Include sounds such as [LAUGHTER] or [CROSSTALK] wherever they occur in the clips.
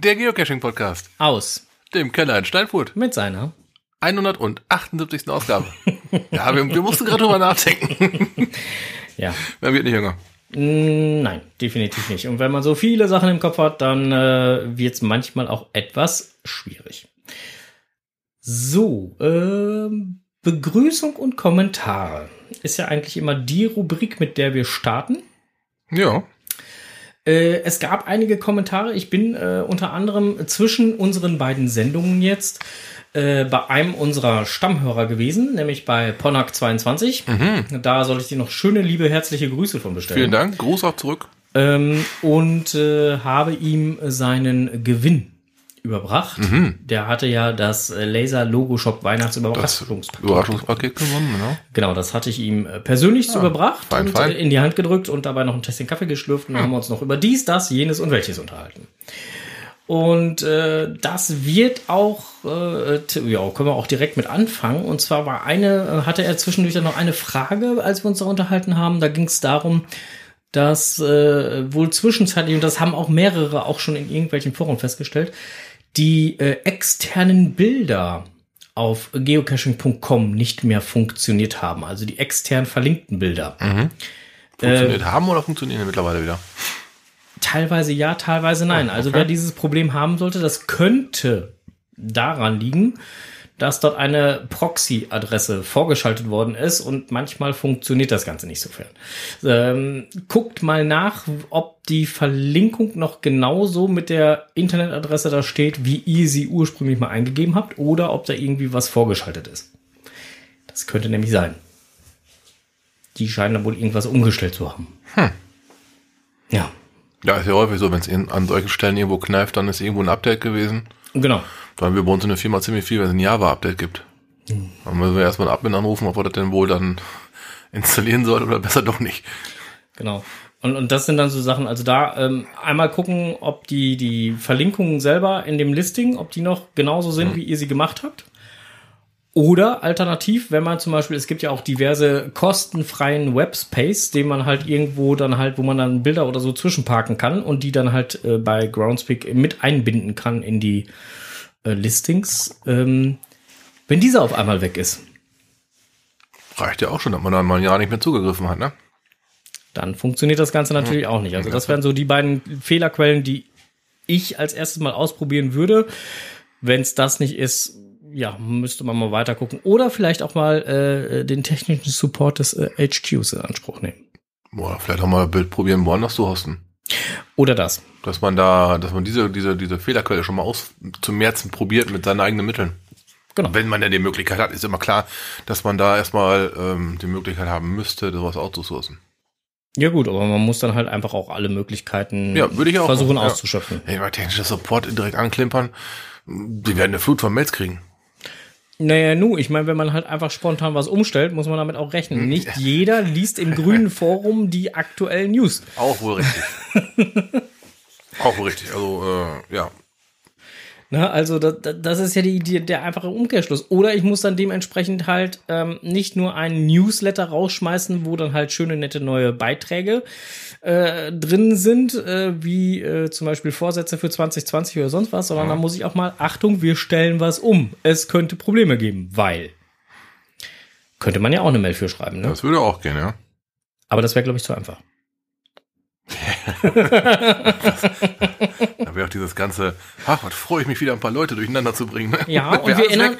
Der Geocaching-Podcast. Aus. Dem Keller in Steinfurt. Mit seiner 178. Ausgabe. [LAUGHS] ja, wir, wir mussten gerade drüber nachdenken. [LAUGHS] ja. Man wird nicht jünger. Mm, Nein, definitiv nicht. Und wenn man so viele Sachen im Kopf hat, dann äh, wird es manchmal auch etwas schwierig. So, ähm, Begrüßung und Kommentare ist ja eigentlich immer die Rubrik, mit der wir starten. Ja. Äh, es gab einige Kommentare. Ich bin äh, unter anderem zwischen unseren beiden Sendungen jetzt äh, bei einem unserer Stammhörer gewesen, nämlich bei Ponak22. Da soll ich dir noch schöne, liebe, herzliche Grüße von bestellen. Vielen Dank. Gruß auch zurück. Ähm, und äh, habe ihm seinen Gewinn überbracht. Der hatte ja das äh, Laser Logo Shop Weihnachtsüberraschungspaket. Überraschungspaket gewonnen, genau. Genau, das hatte ich ihm äh, persönlich zu überbracht fein, und fein. äh, in die Hand gedrückt und dabei noch ein Tässchen Kaffee geschlürft und dann haben wir uns noch über dies, das, jenes und welches unterhalten. Und äh, das wird auch, äh, ja, können wir auch direkt mit anfangen. Und zwar war eine, hatte er zwischendurch dann noch eine Frage, als wir uns da unterhalten haben. Da ging es darum, dass äh, wohl zwischenzeitlich, und das haben auch mehrere auch schon in irgendwelchen Foren festgestellt, die äh, externen Bilder auf geocaching.com nicht mehr funktioniert haben. Also die extern verlinkten Bilder. Funktioniert haben oder funktionieren mittlerweile wieder? Teilweise ja, teilweise nein. Also wer dieses Problem haben sollte, das könnte daran liegen, dass dort eine Proxy-Adresse vorgeschaltet worden ist und manchmal funktioniert das Ganze nicht so fern. Ähm, guckt mal nach, ob die Verlinkung noch genauso mit der Internetadresse da steht, wie ihr sie ursprünglich mal eingegeben habt, oder ob da irgendwie was vorgeschaltet ist. Das könnte nämlich sein. Die scheinen da wohl irgendwas umgestellt zu haben. Ja. Ja, ist ja häufig so, wenn es an solchen Stellen irgendwo kneift, dann ist irgendwo ein Update gewesen. Genau. Weil wir bei uns in der Firma ziemlich viel, wenn es ein Java-Update gibt. Dann müssen wir erstmal einen Admin anrufen, ob er das denn wohl dann [LAUGHS] installieren soll oder besser doch nicht. Genau. Und, und das sind dann so Sachen, also da ähm, einmal gucken, ob die, die Verlinkungen selber in dem Listing, ob die noch genauso sind, wie ihr sie gemacht habt. Oder alternativ, wenn man zum Beispiel, es gibt ja auch diverse kostenfreien Webspace, den man halt irgendwo dann halt, wo man dann Bilder oder so zwischenparken kann und die dann halt äh, bei Groundspeak mit einbinden kann in die äh, Listings. Ähm, wenn dieser auf einmal weg ist, Reicht ja auch schon, dass man dann mal ein Jahr nicht mehr zugegriffen hat, ne? dann funktioniert das Ganze natürlich auch nicht. Also das wären so die beiden Fehlerquellen, die ich als erstes mal ausprobieren würde. Wenn es das nicht ist, ja, müsste man mal weiter gucken. Oder vielleicht auch mal äh, den technischen Support des äh, HQs in Anspruch nehmen. Boah, vielleicht auch mal ein Bild probieren, woanders zu hosten. Oder das. Dass man da, dass man diese, diese, diese Fehlerquelle schon mal aus zum Merzen probiert mit seinen eigenen Mitteln. Genau. Wenn man denn die Möglichkeit hat, ist immer klar, dass man da erstmal ähm, die Möglichkeit haben müsste, sowas outzusourcen. Ja gut, aber man muss dann halt einfach auch alle Möglichkeiten Ja, würde ich auch versuchen machen, ja. auszuschöpfen. Ey, mal technischer Support direkt anklimpern, die werden eine Flut von Mails kriegen. Naja, nu, ich meine, wenn man halt einfach spontan was umstellt, muss man damit auch rechnen. Nicht jeder liest im grünen [LAUGHS] Forum die aktuellen News. Auch wohl richtig. [LAUGHS] auch wohl richtig. Also, äh, ja. Ne, also das, das ist ja die, die, der einfache Umkehrschluss. Oder ich muss dann dementsprechend halt ähm, nicht nur einen Newsletter rausschmeißen, wo dann halt schöne, nette neue Beiträge äh, drin sind, äh, wie äh, zum Beispiel Vorsätze für 2020 oder sonst was, sondern dann muss ich auch mal, Achtung, wir stellen was um. Es könnte Probleme geben, weil. Könnte man ja auch eine Mail für schreiben, ne? Das würde auch gehen, ja. Aber das wäre, glaube ich, zu einfach. [LAUGHS] Da wäre auch dieses ganze, ach, was freue ich mich wieder, ein paar Leute durcheinander zu bringen. Ne? Ja, und wir erinnern-.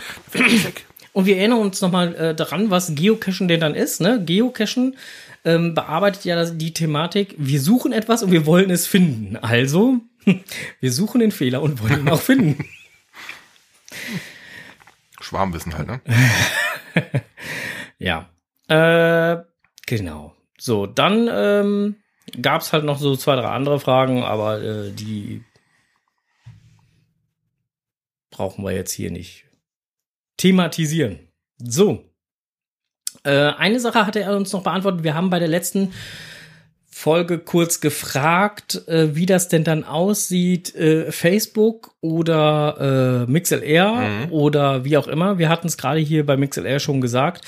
Und wir erinnern uns nochmal äh, daran, was Geocachen denn dann ist. Ne? Geocachen ähm, bearbeitet ja die Thematik, wir suchen etwas und wir wollen es finden. Also, [LAUGHS] wir suchen den Fehler und wollen ihn auch finden. [LAUGHS] Schwarmwissen halt, ne? Ja. Äh, genau. So, dann ähm, gab es halt noch so zwei, drei andere Fragen, aber äh, die brauchen wir jetzt hier nicht thematisieren. So. Äh, eine Sache hatte er uns noch beantwortet. Wir haben bei der letzten Folge kurz gefragt, äh, wie das denn dann aussieht, äh, Facebook oder äh, MixLR oder wie auch immer. Wir hatten es gerade hier bei MixLR schon gesagt,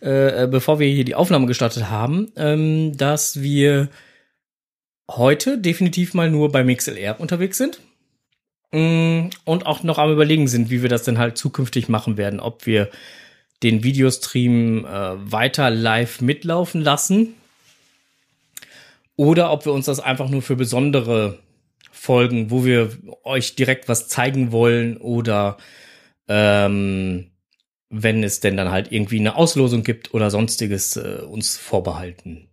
äh, bevor wir hier die Aufnahme gestartet haben, ähm, dass wir heute definitiv mal nur bei MixLR unterwegs sind. Mm, Und auch noch am überlegen sind, wie wir das denn halt zukünftig machen werden. Ob wir den Videostream äh, weiter live mitlaufen lassen. Oder ob wir uns das einfach nur für besondere Folgen, wo wir euch direkt was zeigen wollen oder ähm, wenn es denn dann halt irgendwie eine Auslosung gibt oder sonstiges äh, uns vorbehalten.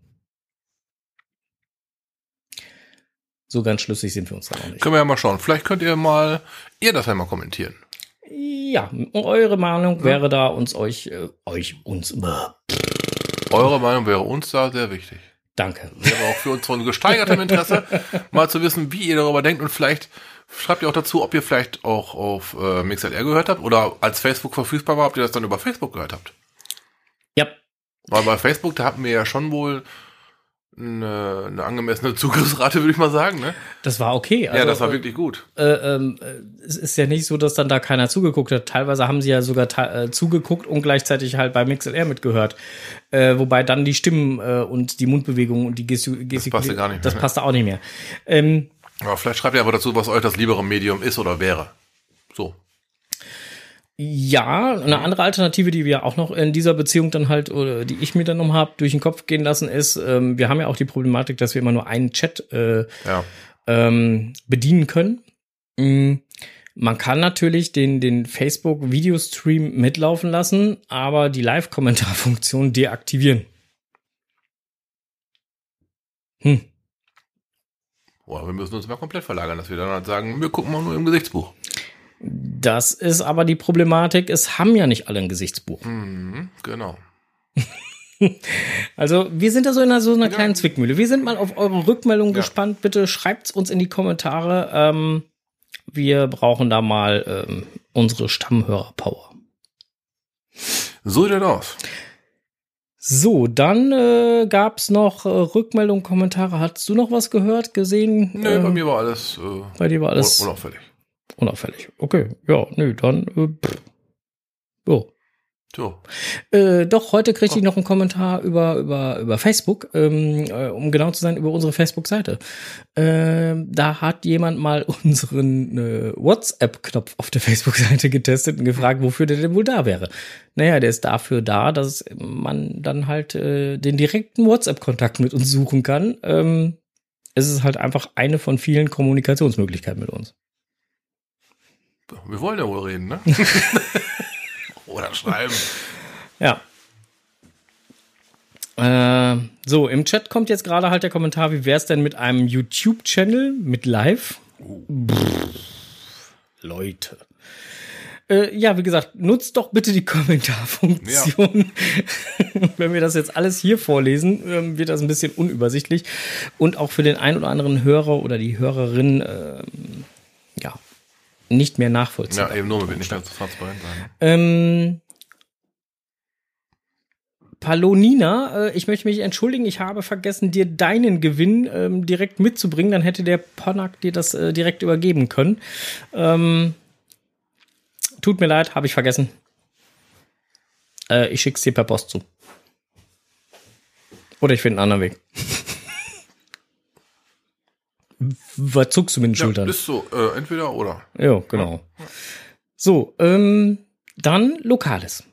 So ganz schlüssig sind wir uns da noch nicht. Können wir ja mal schauen. Vielleicht könnt ihr mal, ihr das einmal kommentieren. Ja, eure Meinung wäre da uns euch, äh, euch, uns, Eure Meinung wäre uns da sehr wichtig. danke. Wäre auch für uns von gesteigertem Interesse, [LAUGHS] mal zu wissen, wie ihr darüber denkt und vielleicht schreibt ihr auch dazu, ob ihr vielleicht auch auf äh, MixLR gehört habt oder als Facebook verfügbar war, ob ihr das dann über Facebook gehört habt. Ja, Weil bei Facebook, da hatten wir ja schon wohl eine, eine angemessene Zugriffsrate, würde ich mal sagen. Ne? das war okay. Also, ja, das war äh, wirklich gut. äh, äh, es ist ja nicht so, dass dann da keiner zugeguckt hat. Teilweise haben sie ja sogar äh, zugeguckt und gleichzeitig halt bei MixLR mitgehört. Äh, wobei dann die Stimmen äh, und die Mundbewegungen und die Gestik passte gar nicht mehr, das ne? passte auch nicht mehr. Ähm, Aber vielleicht schreibt ihr aber dazu, was euch das liebere Medium ist oder wäre. Ja, eine andere Alternative, die wir auch noch in dieser Beziehung dann halt, oder die ich mir dann noch hab durch den Kopf gehen lassen, ist, ähm, wir haben ja auch die Problematik, dass wir immer nur einen Chat äh, Ja. ähm, bedienen können. Mm, Man kann natürlich den, den Facebook-Videostream mitlaufen lassen, aber die Live-Kommentarfunktion deaktivieren. Hm. Boah, wir müssen uns mal komplett verlagern, dass wir dann halt sagen, wir gucken mal nur im Gesichtsbuch. Das ist aber die Problematik, es haben ja nicht alle ein Gesichtsbuch. Mhm, genau. [LAUGHS] Also wir sind da so in einer, so einer kleinen Zwickmühle. Wir sind mal auf eure Rückmeldung Ja. gespannt. Bitte schreibt's uns in die Kommentare. Ähm, wir brauchen da mal ähm, unsere Stammhörer-Power. So sieht das aus. So, dann äh, gab's noch äh, Rückmeldungen, Kommentare. Hattest du noch was gehört, gesehen? Nö, Ähm, bei mir war alles, äh, bei dir war alles un- unauffällig. Unauffällig. Okay, ja, nö, dann. Äh, pff. so. So. Äh, doch, heute kriegte ich noch einen Kommentar über, über, über Facebook, ähm, äh, um genau zu sein, über unsere Facebook-Seite. Ähm, da hat jemand mal [LAUGHS] unseren äh, WhatsApp-Knopf auf der Facebook-Seite getestet und gefragt, wofür der denn wohl da wäre. Naja, der ist dafür da, dass man dann halt äh, den direkten WhatsApp-Kontakt mit uns suchen kann. Ähm, es ist halt einfach eine von vielen Kommunikationsmöglichkeiten mit uns. Wir wollen ja wohl reden, ne? [LAUGHS] Oder schreiben. Ja. Äh, so, im Chat kommt jetzt gerade halt der Kommentar, wie wäre es denn mit einem YouTube-Channel mit Live? Pff, Leute. Äh, ja, wie gesagt, nutzt doch bitte die Kommentarfunktion. [LAUGHS] Wenn wir das jetzt alles hier vorlesen, ähm, wird das ein bisschen unübersichtlich. Und auch für den ein oder anderen Hörer oder die Hörerin, ähm, ja, nicht mehr nachvollziehbar. Ja, eben nur, so transparent sein. Ähm, Palonina, äh, ich möchte mich entschuldigen, ich habe vergessen, dir deinen Gewinn ähm, direkt mitzubringen. Dann hätte der Ponak dir das äh, direkt übergeben können. Ähm, tut mir leid, habe ich vergessen. Äh, ich schick's dir per Post zu. Oder ich finde einen anderen Weg. Was zuckst du mit den Ja, Schultern? ist so, äh, entweder oder. Ja, genau. So, ähm, dann Lokales.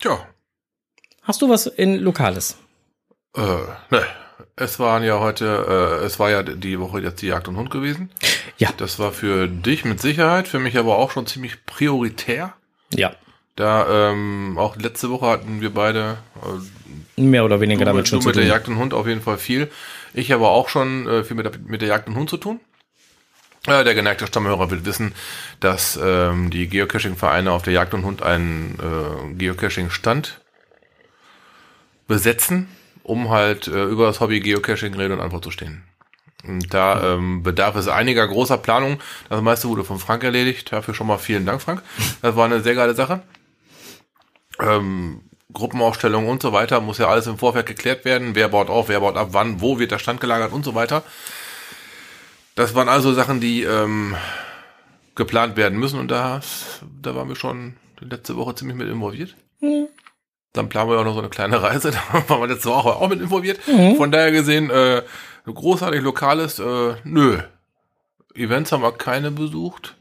Tja, Hast du was in Lokales? äh, ne. Es waren ja heute, äh, es war ja die Woche jetzt die Jagd und Hund gewesen. Ja. Das war für dich mit Sicherheit, für mich aber auch schon ziemlich prioritär. Ja. Da ähm, auch letzte Woche hatten wir beide äh, Mehr oder weniger du, damit mit, schon du zu mit der tun. Jagd und Hund auf jeden Fall viel. Ich aber auch schon äh, viel mit der, mit der Jagd und Hund zu tun. Äh, der geneigte Stammhörer will wissen, dass ähm, die Geocaching-Vereine auf der Jagd und Hund einen äh, Geocaching-Stand besetzen, um halt äh, über das Hobby Geocaching Rede und Antwort zu stehen. Und da ähm, bedarf es einiger großer Planung. Das meiste wurde von Frank erledigt. Dafür schon mal vielen Dank, Frank. Das war eine sehr geile Sache. Ähm, Gruppenaufstellung und so weiter muss ja alles im Vorfeld geklärt werden. Wer baut auf, wer baut ab, wann, wo wird der Stand gelagert und so weiter. Das waren also Sachen, die ähm, geplant werden müssen und da, da waren wir schon letzte Woche ziemlich mit involviert. Dann planen wir auch noch so eine kleine Reise, [LAUGHS] da waren wir letzte Woche auch mit involviert. Von daher gesehen, äh, Großartig Lokales, äh, nö. Events haben wir keine besucht.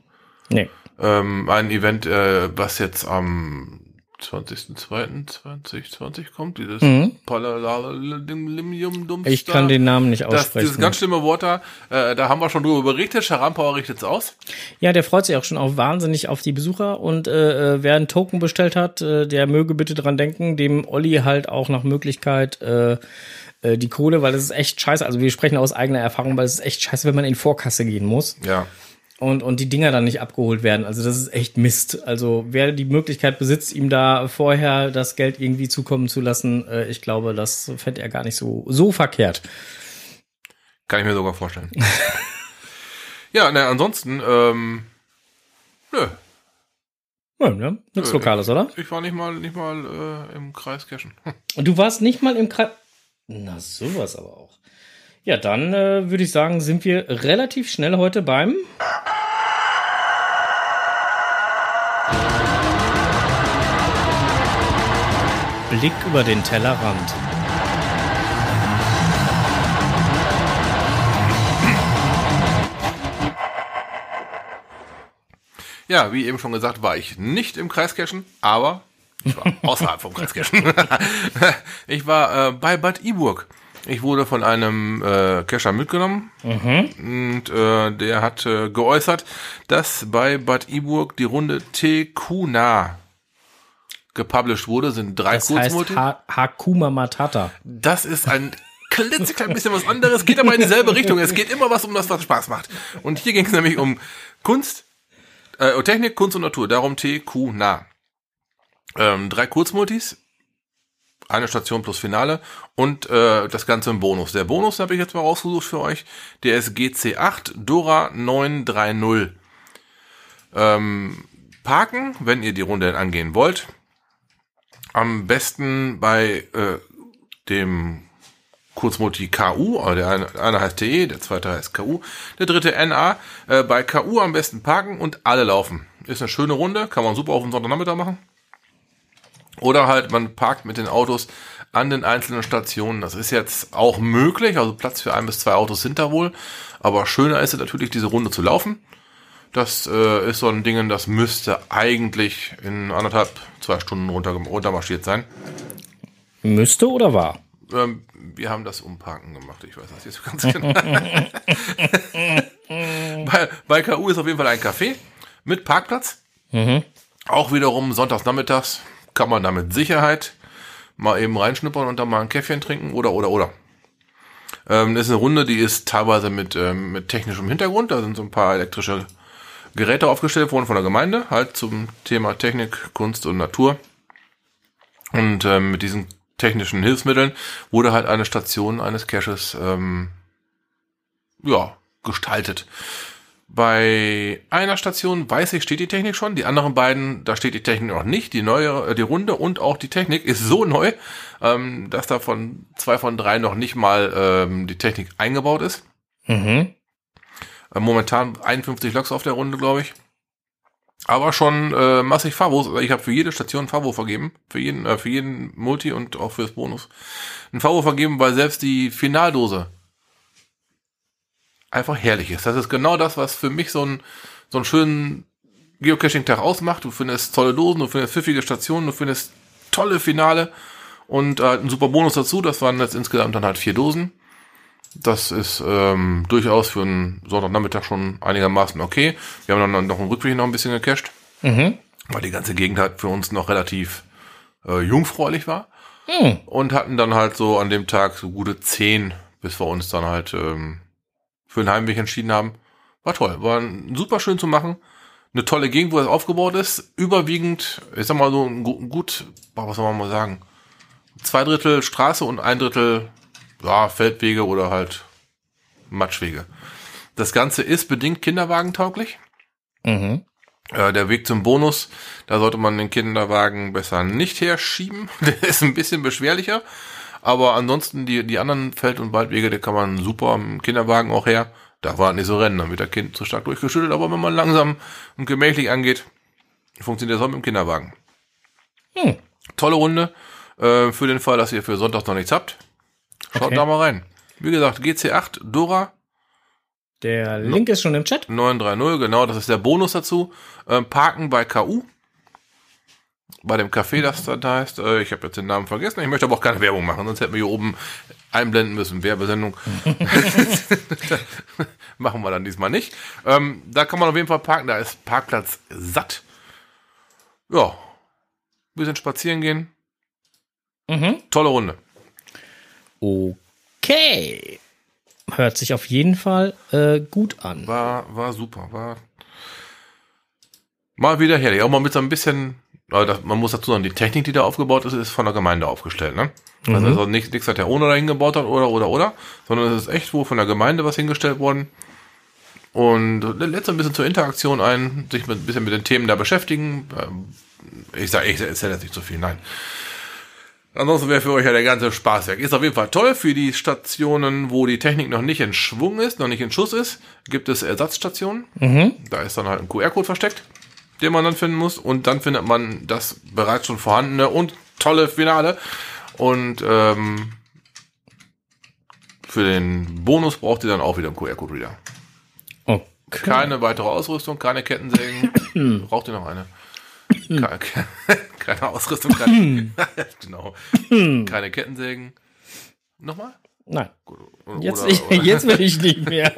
Nee. Ähm, ein Event, äh, was jetzt am 20.02.2020 kommt, dieses Mhm. Palalalium Ich kann den Namen nicht das, aussprechen. dieses ganz schlimme Wort da, äh, da haben wir schon drüber berichtet, Scharampauer richtet's aus. Ja, der freut sich auch schon auch wahnsinnig auf die Besucher und äh, äh, wer einen Token bestellt hat, äh, der möge bitte dran denken, dem Olli halt auch nach Möglichkeit äh, äh, die Kohle, weil das ist echt scheiße. Also wir sprechen aus eigener Erfahrung, weil es ist echt scheiße, wenn man in Vorkasse gehen muss Ja. Und, und die Dinger dann nicht abgeholt werden. Also das ist echt Mist. Also wer die Möglichkeit besitzt, ihm da vorher das Geld irgendwie zukommen zu lassen, äh, ich glaube, das fände er gar nicht so, so verkehrt. Kann ich mir sogar vorstellen. [LAUGHS] ja, ne, ansonsten, ähm, nö, Ja, ne? Nichts Lokales, oder? ich war nicht mal, nicht mal äh, im Kreis Cashen. [LAUGHS] Und du warst nicht mal im Kreis. Na, sowas aber auch. Ja, dann äh, würde ich sagen, sind wir relativ schnell heute beim. Blick über den Tellerrand. Ja, wie eben schon gesagt, war ich nicht im Kreis Cashen, aber ich war [LAUGHS] außerhalb vom Kreis Cashen. [LAUGHS] ich war äh, bei Bad Iburg. Ich wurde von einem äh, Cacher mitgenommen und äh, der hat äh, geäußert, dass bei Bad Iburg die Runde Tekuna gepublished wurde, sind drei Das heißt Kurzmulti. ha Hakuma Matata. Das ist ein klitzeklein bisschen was anderes, geht aber in dieselbe Richtung. Es geht immer was um das, was Spaß macht. Und hier ging es nämlich um Kunst, äh, Technik, Kunst und Natur. Darum TQ nah. Ähm, drei Kurzmultis, eine Station plus Finale und äh, das Ganze im Bonus. Der Bonus habe ich jetzt mal rausgesucht für euch. Der ist GC8 Dora 930. Ähm, parken, wenn ihr die Runde angehen wollt. Am besten bei äh, dem Kurzmulti KU, der eine, eine heißt TE, der zweite heißt KU, der dritte NA. Äh, bei KU am besten parken und alle laufen. Ist eine schöne Runde, kann man super auf den Sonntagnachmittag machen. Oder halt, man parkt mit den Autos an den einzelnen Stationen. Das ist jetzt auch möglich, also Platz für ein bis zwei Autos sind da wohl. Aber schöner ist es natürlich, diese Runde zu laufen. Das äh, ist so ein Ding, das müsste eigentlich in anderthalb, zwei Stunden runter, runtermarschiert sein. Müsste oder war? Ähm, wir haben das Umparken gemacht, ich weiß das jetzt [LAUGHS] ganz genau. bei, bei KU ist auf jeden Fall ein Café mit Parkplatz. Auch wiederum sonntags nachmittags kann man da mit Sicherheit mal eben reinschnuppern und dann mal ein Käffchen trinken oder, oder, oder. Ähm, das ist eine Runde, die ist teilweise mit, ähm, mit technischem Hintergrund. Da sind so ein paar elektrische Geräte aufgestellt worden von der Gemeinde, halt zum Thema Technik, Kunst und Natur. Und ähm, mit diesen technischen Hilfsmitteln wurde halt eine Station eines Caches ähm, ja, gestaltet. Bei einer Station weiß ich, steht die Technik schon. Die anderen beiden, da steht die Technik noch nicht. Die neue, äh, die Runde und auch die Technik ist so neu, ähm, dass da von zwei von drei noch nicht mal ähm, die Technik eingebaut ist. Mhm. Äh, momentan 51 Loks auf der Runde, glaube ich. Aber schon äh, massig Favos. Also Ich habe für jede Station ein Favo vergeben. Für jeden, äh, für jeden Multi und auch fürs Bonus. Ein Favo vergeben, weil selbst die Finaldose einfach herrlich ist. Das ist genau das, was für mich so, ein, so einen schönen Geocaching-Tag ausmacht. Du findest tolle Dosen, du findest pfiffige Stationen, du findest tolle Finale und äh, ein super Bonus dazu. Das waren jetzt insgesamt dann halt vier Dosen. Das ist ähm, durchaus für einen Sonntagnachmittag schon einigermaßen okay. Wir haben dann noch im Rückweg noch ein bisschen gecached, Mhm. weil die ganze Gegend halt für uns noch relativ äh, jungfräulich war. Hm. Und hatten dann halt so an dem Tag so gute zehn, bis wir uns dann halt ähm, für den Heimweg entschieden haben. War toll, war super schön zu machen. Eine tolle Gegend, wo das aufgebaut ist. Überwiegend, ich sag mal so gut, was soll man mal sagen, zwei Drittel Straße und ein Drittel ja, Feldwege oder halt Matschwege. Das Ganze ist bedingt kinderwagentauglich. Mhm. Äh, der Weg zum Bonus, da sollte man den Kinderwagen besser nicht herschieben. [LAUGHS] Der ist ein bisschen beschwerlicher. Aber ansonsten die, die anderen Feld- und Waldwege, die kann man super im Kinderwagen auch her. Da war nicht so rennen, dann wird der Kind zu stark durchgeschüttelt. Aber wenn man langsam und gemächlich angeht, funktioniert das auch mit dem Kinderwagen. Hm. Tolle Runde. Äh, für den Fall, dass ihr für Sonntag noch nichts habt. Schaut Okay. da mal rein. Wie gesagt, GC8 Dora Der Link ist schon im Chat. 930, genau, das ist der Bonus dazu. Ähm, Parken bei KU. Bei dem Café, das da heißt. Äh, ich habe jetzt den Namen vergessen. Ich möchte aber auch keine Werbung machen, sonst hätten wir hier oben einblenden müssen. Werbesendung. [LAUGHS] machen wir dann diesmal nicht. Ähm, da kann man auf jeden Fall parken. Da ist Parkplatz satt. Ja. Bisschen spazieren gehen. Mhm. Tolle Runde. Okay. Hört sich auf jeden Fall äh, gut an. War, war super. War mal wieder herrlich. Auch mal mit so ein bisschen, das, man muss dazu sagen, die Technik, die da aufgebaut ist, ist von der Gemeinde aufgestellt. Ne? Also, also nichts, nichts hat der Ohne da hingebaut hat oder, oder, oder, sondern es ist echt wohl von der Gemeinde was hingestellt worden. Und lädt so ein bisschen zur Interaktion ein, sich mit, ein bisschen mit den Themen da beschäftigen. Ähm, Ich sage, ich erzähle jetzt nicht so viel, nein. Ansonsten wäre für euch ja der ganze Spaß weg. Ist auf jeden Fall toll für die Stationen, wo die Technik noch nicht in Schwung ist, noch nicht in Schuss ist. Gibt es Ersatzstationen. Da ist dann halt ein QR-Code versteckt, den man dann finden muss. Und dann findet man das bereits schon vorhandene und tolle Finale. Und ähm, für den Bonus braucht ihr dann auch wieder einen QR-Code-Reader. Okay. Keine weitere Ausrüstung, keine Kettensägen. [CLEARS THROAT] Braucht ihr noch eine? [CLEARS THROAT] Keine, [LAUGHS] keine Ausrüstung, keine, [CLEARS THROAT] genau. Keine Kettensägen. Nochmal? Nein. Oder- Jetzt, oder- oder- [LAUGHS] jetzt will ich nicht mehr.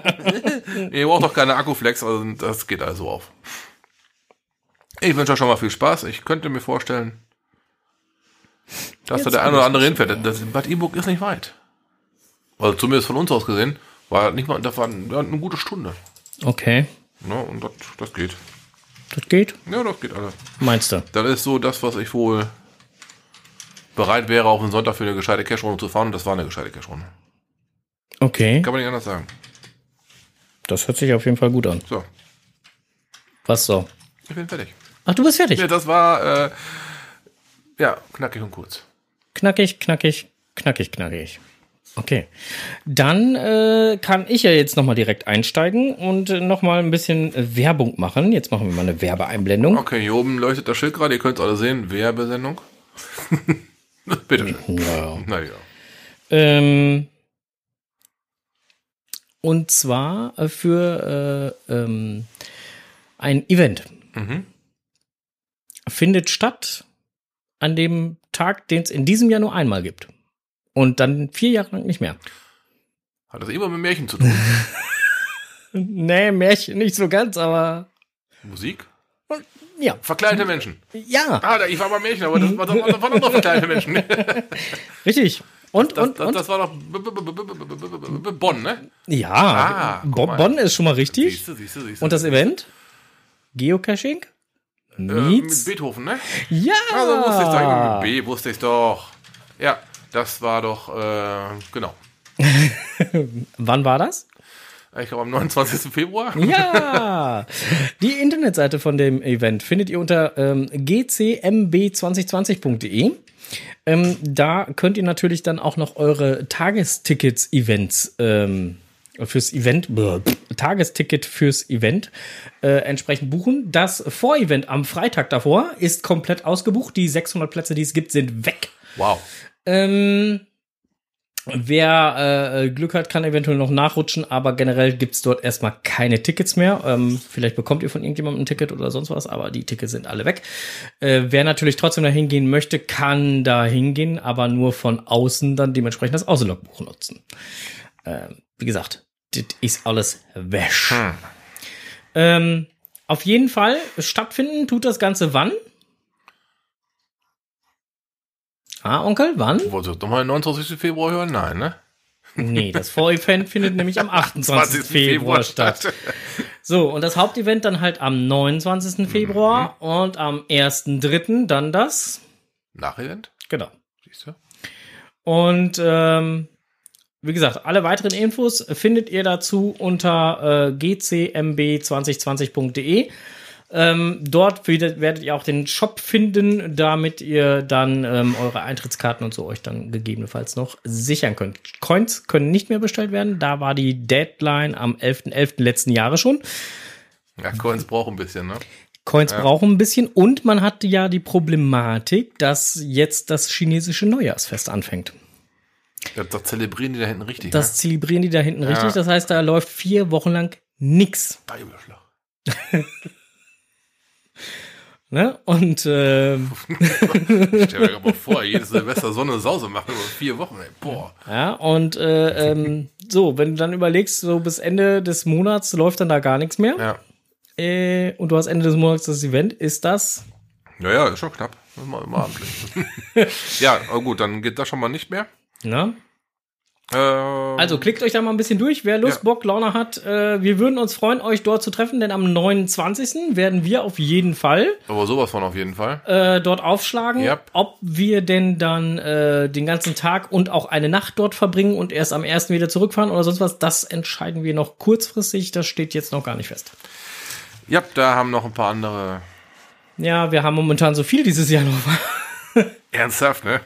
[LAUGHS] Ihr braucht doch keine Akkuflex, also das geht also auf. Ich wünsche euch schon mal viel Spaß. Ich könnte mir vorstellen, dass da Jetzt der ein oder andere hinfährt. Das Bad Iburg ist nicht weit. Also zumindest von uns aus gesehen, war nicht mal, das war eine gute Stunde. Okay. Ne? Und das, das geht. Das geht? Ja, das geht alles. Meinst du? Das ist so das, was ich wohl bereit wäre, auf einen Sonntag für eine gescheite Cash-Runde zu fahren. Und das war eine gescheite Cash-Runde. Okay. Kann man nicht anders sagen. Das hört sich auf jeden Fall gut an. So, Was so? ich bin fertig. Ach, du bist fertig. Ja, das war, äh, ja, knackig und kurz. Knackig, knackig, knackig, knackig. Okay. Dann äh, kann ich ja jetzt nochmal direkt einsteigen und äh, nochmal ein bisschen Werbung machen. Jetzt machen wir mal eine Werbeeinblendung. Okay, hier oben leuchtet das Schild gerade. Ihr könnt es alle sehen. Werbesendung. [LAUGHS] Bitte schön. Ja. Naja. Ähm, und zwar äh, für äh, ähm, ein Event. Mhm findet statt an dem Tag, den es in diesem Jahr nur einmal gibt. Und dann vier Jahre lang nicht mehr. Hat das immer mit Märchen zu tun? nee, Märchen nicht so ganz, aber. Musik? Ja. Verkleidete Menschen. Ja. Ah, ich war bei Märchen, aber das, war, das waren doch noch verkleidete Menschen. Richtig. Und, das, und, das, und? das war doch Bonn, ne? Ja. Ah, Bonn ist schon mal richtig. Siehste, siehste, siehste. Und das Event? Geocaching? Äh, mit? Beethoven, ne? ja! Also wusste ich doch, mit B wusste ich doch. Ja, das war doch, äh, genau. [LAUGHS] Wann war das? Ich glaube am 29. Februar. Ja! [LAUGHS] Die Internetseite von dem Event findet ihr unter ähm, gcmb2020.de. Ähm, da könnt ihr natürlich dann auch noch eure Tagestickets-Events ähm, fürs Event, Tagesticket fürs Event äh, entsprechend buchen. Das Vorevent am Freitag davor ist komplett ausgebucht. Die 600 Plätze, die es gibt, sind weg. Wow. Ähm, wer äh, Glück hat, kann eventuell noch nachrutschen, aber generell gibt's dort erstmal keine Tickets mehr. Ähm, vielleicht bekommt ihr von irgendjemandem ein Ticket oder sonst was, aber die Tickets sind alle weg. Äh, wer natürlich trotzdem da hingehen möchte, kann da hingehen, aber nur von außen dann dementsprechend das Außenlogbuch nutzen. Ähm, wie gesagt, das ist alles wäsch. Hm. Ähm, auf jeden Fall stattfinden tut das Ganze wann? Ah, Onkel, wann? Wolltest du nochmal den 29. Februar hören? Nein, ne? Nee, das Vorevent findet nämlich am [LAUGHS] 28. Februar statt. So, und das Hauptevent dann halt am 29. Februar und am 1.3. dann das. Nach-Event? Genau. Siehst du? Und ähm, wie gesagt, alle weiteren Infos findet ihr dazu unter äh, gcmb2020.de. Ähm, dort werdet, ihr auch den Shop finden, damit ihr dann ähm, eure Eintrittskarten und so euch dann gegebenenfalls noch sichern könnt. Coins können nicht mehr bestellt werden. Da war die Deadline am 11.11. letzten Jahre schon. Ja, Coins braucht ein bisschen, ne? Coins brauchen ein bisschen und man hatte ja die Problematik, dass jetzt das chinesische Neujahrsfest anfängt. Das, das zelebrieren die da hinten richtig. Das zelebrieren die da hinten Ja. richtig. Das heißt, da läuft vier Wochen lang nix. [LAUGHS] ne? Bibelschlag. [LAUGHS] Ne? Und ähm, [LAUGHS] Stell mir mal vor, jedes Silvester so eine Sause machen über vier Wochen. Ey. Boah. ja, und äh, ähm, so, wenn du dann überlegst, so bis Ende des Monats läuft dann da gar nichts mehr. Ja. Äh, und du hast Ende des Monats das Event, ist das Ja, ja, ist schon knapp. Mal immer amtlich. ja, aber gut, dann geht das schon mal nicht mehr. Ne? Ähm, Also klickt euch da mal ein bisschen durch, wer Lust, Ja. Bock, Laune hat. Äh, wir würden uns freuen, euch dort zu treffen, denn am 29. werden wir auf jeden Fall aber sowas von auf jeden Fall. äh, dort aufschlagen. Yep. Ob wir denn dann äh, den ganzen Tag und auch eine Nacht dort verbringen und erst am ersten wieder zurückfahren oder sonst was, das entscheiden wir noch kurzfristig. Das steht jetzt noch gar nicht fest. Ja, da haben noch ein paar andere. Ja, wir haben momentan so viel dieses Jahr noch. [LAUGHS] Ernsthaft, ne?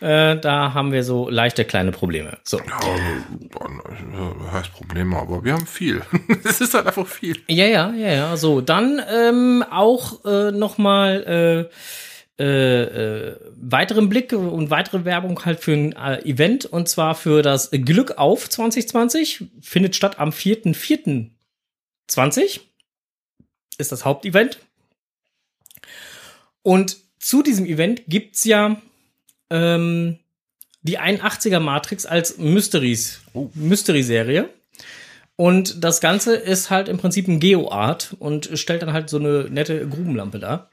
äh, da haben wir so leichte kleine Probleme. So. Ja, ne, heißt Probleme, aber wir haben viel. [LAUGHS] Es ist halt einfach viel. Ja, ja, ja, ja. So, dann ähm, auch äh, nochmal äh, äh, äh, weiteren Blick und weitere Werbung halt für ein äh, Event und zwar für das Glück auf 2020. Findet statt am 4.4.20. Ist das Hauptevent. Und zu diesem Event gibt's ja ähm, die 81er Matrix als Mysteries, Mystery-Serie. Und das Ganze ist halt im Prinzip ein Geo-Art und stellt dann halt so eine nette Grubenlampe da.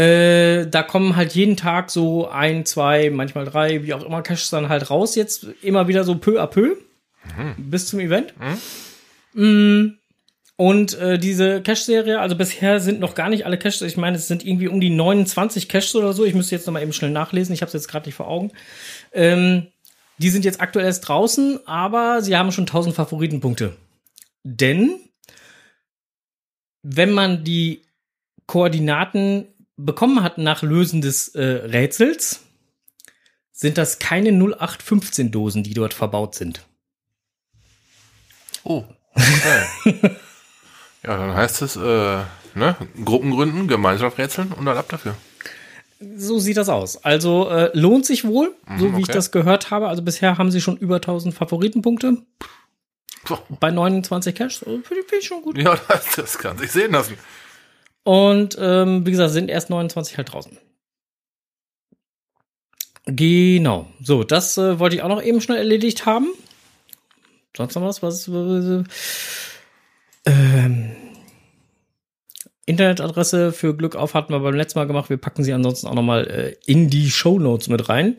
Äh, da kommen halt jeden Tag so ein, zwei, manchmal drei, wie auch immer, Caches dann halt raus. Jetzt immer wieder so peu à peu bis zum Event. Mm. Und äh, diese Cache-Serie, also bisher sind noch gar nicht alle Caches, ich meine, es sind irgendwie um die 29 Caches oder so. Ich müsste jetzt noch mal eben schnell nachlesen, ich habe es jetzt gerade nicht vor Augen. Ähm, die sind jetzt aktuell erst draußen, aber sie haben schon 1000 Favoritenpunkte. Denn wenn man die Koordinaten bekommen hat nach Lösen des äh, Rätsels, sind das keine 0815 Dosen, die dort verbaut sind. Oh. Okay. [LAUGHS] ja, dann heißt es, äh, ne? Gruppen gründen, Gemeinschaft rätseln und dann ab dafür. So sieht das aus. Also äh, lohnt sich wohl, so wie ich das gehört habe. Also bisher haben sie schon über 1000 Favoritenpunkte So. bei 29 Caches. Also Finde ich- finde ich schon gut. Ja, das, das kann sich sehen lassen. Und ähm, wie gesagt, sind erst 29 halt draußen. Genau. So, das äh, wollte ich auch noch eben schnell erledigt haben. Sonst noch was? Was? Äh, ähm, Internetadresse für Glück auf hatten wir beim letzten Mal gemacht. Wir packen sie ansonsten auch noch mal äh, in die Show Notes mit rein,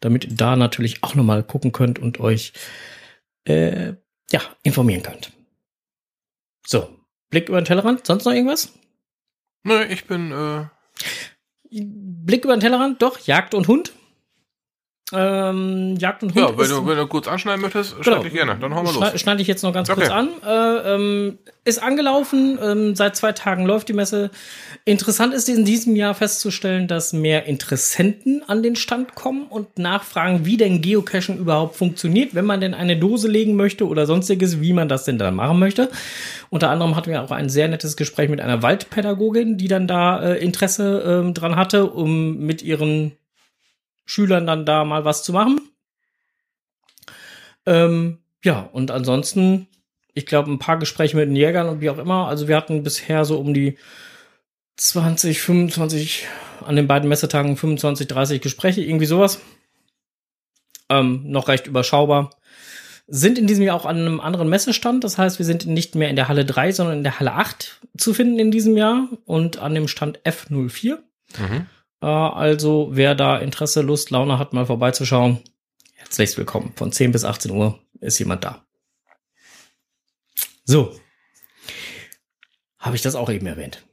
damit ihr da natürlich auch noch mal gucken könnt und euch äh, ja informieren könnt. So, Blick über den Tellerrand. Sonst noch irgendwas? Nö, ich bin, äh, Blick über den Tellerrand, doch, Jagd und Hund. Ähm, Jagd und Hund. ja, wenn du, wenn du kurz anschneiden möchtest, Genau. schneid dich gerne. Dann hauen wir Schneid- los. Schneide ich jetzt noch ganz Okay. kurz an. Äh, ähm, ist angelaufen, ähm, seit zwei Tagen läuft die Messe. Interessant ist in diesem Jahr festzustellen, dass mehr Interessenten an den Stand kommen und nachfragen, wie denn Geocachen überhaupt funktioniert, wenn man denn eine Dose legen möchte oder sonstiges, wie man das denn dann machen möchte. Unter anderem hatten wir auch ein sehr nettes Gespräch mit einer Waldpädagogin, die dann da äh, Interesse ähm, dran hatte, um mit ihren Schülern dann da mal was zu machen. Ähm, ja, und ansonsten, ich glaube, ein paar Gespräche mit den Jägern und wie auch immer. Also wir hatten bisher so um die 20, 25, an den beiden Messetagen 25, 30 Gespräche, irgendwie sowas. Ähm, noch recht überschaubar. Sind in diesem Jahr auch an einem anderen Messestand. Das heißt, wir sind nicht mehr in der Halle 3, sondern in der Halle 8 zu finden in diesem Jahr und an dem Stand F04. Mhm. Äh, also, wer da Interesse, Lust, Laune hat, mal vorbeizuschauen, herzlichst willkommen. Von 10 bis 18 Uhr ist jemand da. So. Habe ich das auch eben erwähnt?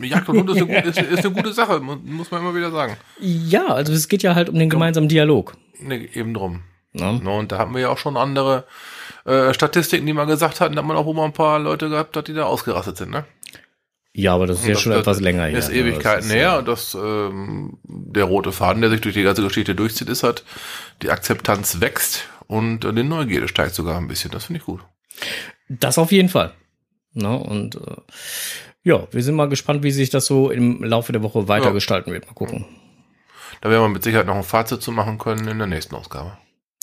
Jagd und Hund ist eine, [LAUGHS] gute- ist, ist eine gute Sache, mu- muss man immer wieder sagen. Ja, also es geht ja halt um den gemeinsamen Dialog. Ne, eben drum. Ne? Ne, und da hatten wir ja auch schon andere äh, Statistiken, die mal gesagt hatten, dass man auch immer ein paar Leute gehabt hat, die da ausgerastet sind, ne? Ja, aber das ist ja Das- schon das etwas länger her. Ist ne? Ewigkeiten Das ist, her und das, ähm, der rote Faden, der sich durch die ganze Geschichte durchzieht, ist halt, die Akzeptanz wächst und die Neugierde steigt sogar ein bisschen. Das finde ich gut. Das auf jeden Fall. Ne? Und äh, ja, wir sind mal gespannt, wie sich das so im Laufe der Woche weiter Ja. gestalten wird. Mal gucken. Da werden wir mit Sicherheit noch ein Fazit zu machen können in der nächsten Ausgabe.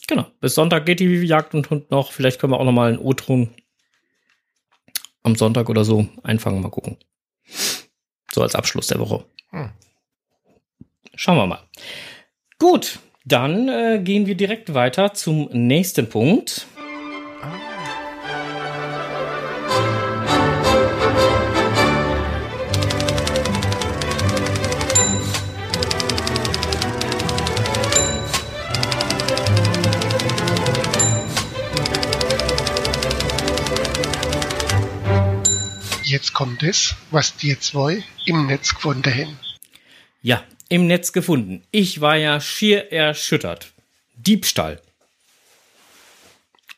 Genau. Bis Sonntag geht die Jagd und Hund noch. Vielleicht können wir auch noch mal einen O-Ton am Sonntag oder so einfangen. Mal gucken. So als Abschluss der Woche. Hm. Schauen wir mal. Gut, dann äh, gehen wir direkt weiter zum nächsten Punkt. Jetzt kommt es, was die zwei im Netz gefunden haben. Ja, im Netz gefunden. Ich war ja schier erschüttert. Diebstahl.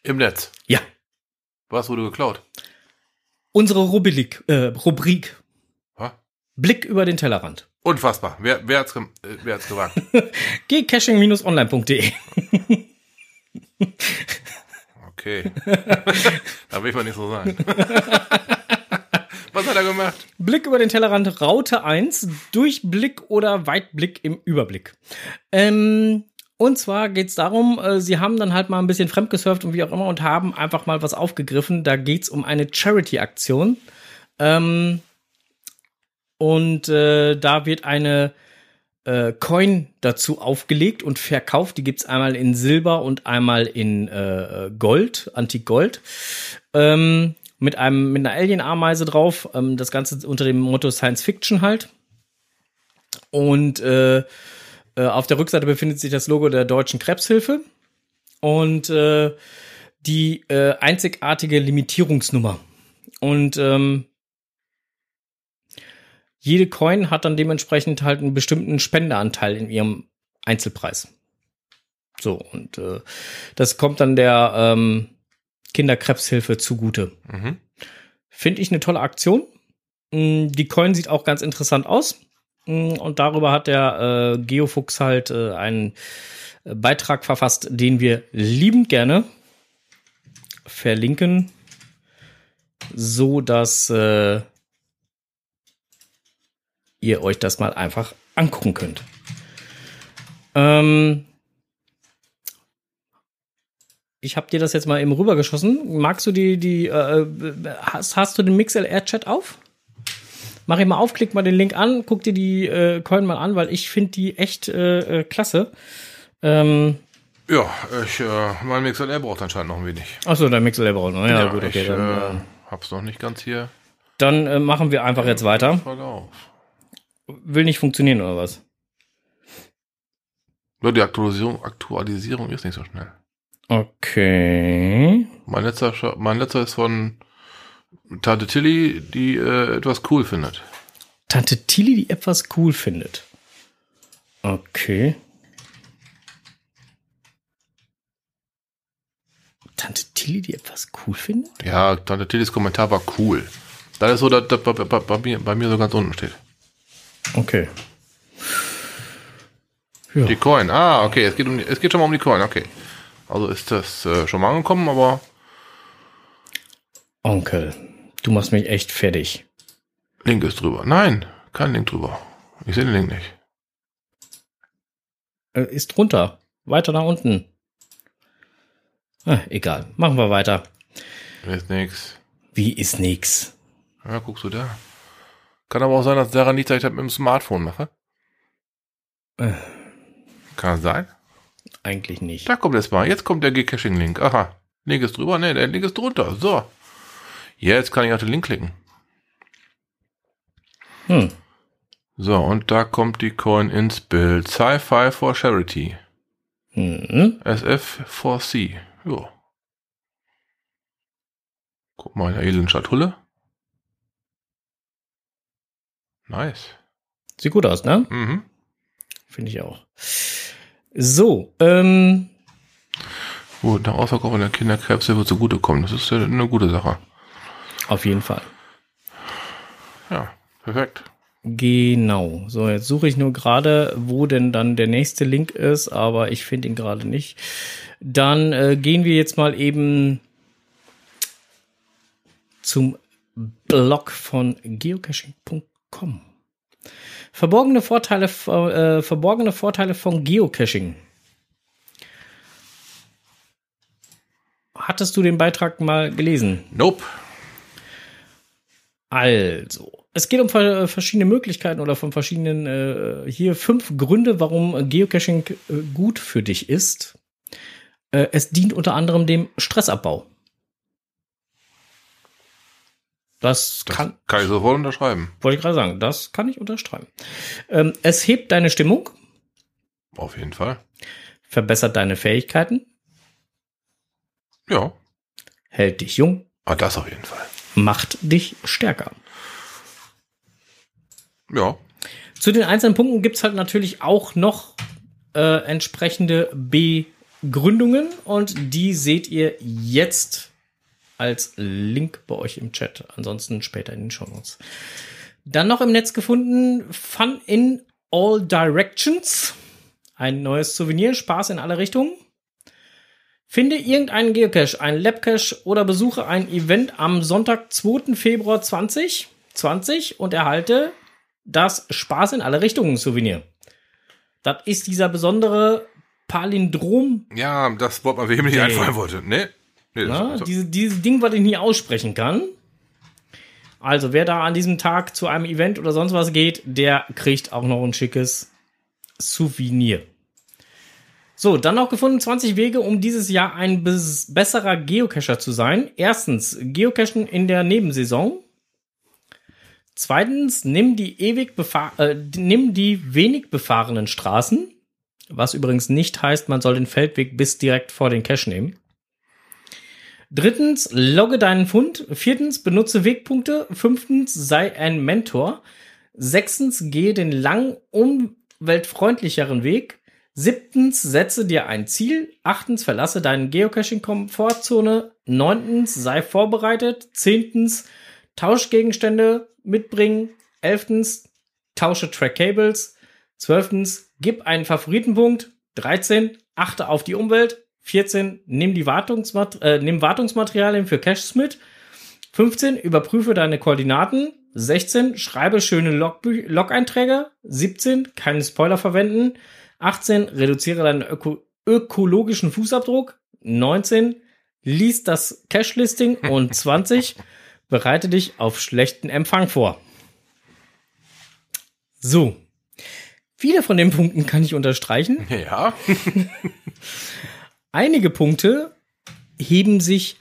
Im Netz? Ja. Was wurde geklaut? Unsere Rubrik. Äh, Rubrik. Was? Blick über den Tellerrand. Unfassbar. Wer, wer hat's, ge äh, wer hat's gewagt? [LAUGHS] Gcaching-online.de Okay. [LAUGHS] da will ich mal nicht so sagen. [LAUGHS] Was hat er gemacht? Blick über den Tellerrand, Raute 1, Durchblick oder Weitblick im Überblick. Ähm, und zwar geht's darum, äh, sie haben dann halt mal ein bisschen fremdgesurft und wie auch immer und haben einfach mal was aufgegriffen. Da geht's um eine Charity-Aktion. Ähm, und äh, da wird eine äh, Coin dazu aufgelegt und verkauft. Die gibt's einmal in Silber und einmal in äh, Gold, Antik-Gold. Ähm, mit einem mit einer Alien-Ameise drauf. Ähm, das Ganze unter dem Motto Science Fiction halt. Und äh, äh, auf der Rückseite befindet sich das Logo der Deutschen Krebshilfe und äh, die äh, einzigartige Limitierungsnummer. Und ähm, jede Coin hat dann dementsprechend halt einen bestimmten Spendeanteil in ihrem Einzelpreis. So, und äh, das kommt dann der ähm, Kinderkrebshilfe zugute. Mhm. Finde ich eine tolle Aktion. Mm, die Coin sieht auch ganz interessant aus. Mm, und darüber hat der äh, Geofuchs halt äh, einen Beitrag verfasst, den wir liebend gerne verlinken, so dass äh, ihr euch das mal einfach angucken könnt. Ähm, ich habe dir das jetzt mal eben rübergeschossen. Magst du die, die, äh, hast, hast du den MixLR-Chat auf? Mach ich mal auf, klick mal den Link an, guck dir die äh, Coin mal an, weil ich finde die echt äh, äh, klasse. Ähm, ja, ich, äh, mein MixLR braucht anscheinend noch ein wenig. Achso, dein MixLR braucht noch. Ja, ja gut, okay. Ich, dann, äh, äh, hab's noch nicht ganz hier. Dann machen wir einfach jetzt weiter. Will nicht funktionieren, oder was? Nur die Aktualisierung, Aktualisierung ist nicht so schnell. Okay. Mein letzter, mein letzter ist von Tante Tilly, die äh, etwas cool findet. Tante Tilly, die etwas cool findet. Okay. Tante Tilly, die etwas cool findet? Ja, Tante Tillys Kommentar war cool. Das ist so, dass das bei, bei, bei, mir, bei mir so ganz unten steht. Okay. Ja. Die Coin. Ah, okay. Es geht, um, es geht schon mal um die Coin. Okay. Also ist das äh, schon mal angekommen, aber. Onkel, du machst mich echt fertig. Link ist drüber. Nein, kein Link drüber. Ich sehe den Link nicht. Äh, ist drunter. Weiter nach unten. Ah, egal. Machen wir weiter. Ist nix. Wie ist nix? Ja, guckst du da. Kann aber auch sein, dass daran liegt, dass ich das mit dem Smartphone mache. Äh. Kann das sein? Eigentlich nicht. Da kommt es mal. Jetzt kommt der Gcaching-Link. Aha. Link ist drüber. Ne, der Link ist drunter. So. Jetzt kann ich auf den Link klicken. Hm. So, und da kommt die Coin ins Bild. Sci-Fi for Charity. Mhm. SF4C. Jo. Guck mal in der edlen Schatulle. Nice. Sieht gut aus, ne? Mhm. Finde ich auch. So, ähm. Gut, der Ausverkauf der Kinderkrebse wird zugutekommen. Das ist eine gute Sache. Auf jeden Fall. Ja, perfekt. Genau. So, jetzt suche ich nur gerade, wo denn dann der nächste Link ist, aber ich finde ihn gerade nicht. Dann äh, gehen wir jetzt mal eben zum Blog von geocaching.com. Verborgene Vorteile, äh, verborgene Vorteile von Geocaching. Hattest du den Beitrag mal gelesen? Nope. Also, es geht um ver- verschiedene Möglichkeiten oder von verschiedenen, äh, hier fünf Gründe, warum Geocaching äh, gut für dich ist. Äh, es dient unter anderem dem Stressabbau. Das, Das kann, kann ich sofort unterschreiben. wollte ich gerade sagen, das kann ich unterschreiben. Ähm, es hebt deine Stimmung, Auf jeden Fall. verbessert deine Fähigkeiten, Ja. hält dich jung, Ah, das auf jeden Fall. macht dich stärker. Ja. Zu den einzelnen Punkten gibt's halt natürlich auch noch äh, entsprechende Begründungen und die seht ihr jetzt als Link bei euch im Chat. Ansonsten später in den Show Notes. Dann noch im Netz gefunden Fun in All Directions. Ein neues Souvenir, Spaß in alle Richtungen. Finde irgendeinen Geocache, einen Labcache oder besuche ein Event am Sonntag, 2. Februar 2020 und erhalte das Spaß in alle Richtungen Souvenir. Das ist dieser besondere Palindrom, Ja, das Wort, was mir nicht einfallen wollte. Nee. Nee das ne? also, Diese, dieses Ding, was ich nie aussprechen kann. Also, wer da an diesem Tag zu einem Event oder sonst was geht, der kriegt auch noch ein schickes Souvenir. So, dann noch gefunden 20 Wege, um dieses Jahr ein bes besserer Geocacher zu sein. Erstens, Geocachen in der Nebensaison. Zweitens, nimm die ewig äh, nimm die wenig befahrenen Straßen, was übrigens nicht heißt, man soll den Feldweg bis direkt vor den Cache nehmen. Drittens, logge deinen Fund. Viertens, benutze Wegpunkte. Fünftens, sei ein Mentor. Sechstens, gehe den lang umweltfreundlicheren Weg. Siebtens, setze dir ein Ziel. Achtens, verlasse deine Geocaching-Komfortzone. Neuntens, sei vorbereitet. Zehntens, Tauschgegenstände mitbringen. Elftens, tausche Track-Cables. Zwölftens, gib einen Favoritenpunkt. 13, achte auf die Umwelt. 14, nimm die Wartungsmat äh, nimm Wartungsmaterialien für Caches mit. 15, überprüfe deine Koordinaten. 16, schreibe schöne Log-Einträge. 17, keine Spoiler verwenden. 18, reduziere deinen öko ökologischen Fußabdruck. 19, lies das Cache-Listing. [LAUGHS] Und 20, bereite dich auf schlechten Empfang vor. So. Viele von den Punkten kann ich unterstreichen. ja. [LAUGHS] Einige Punkte heben sich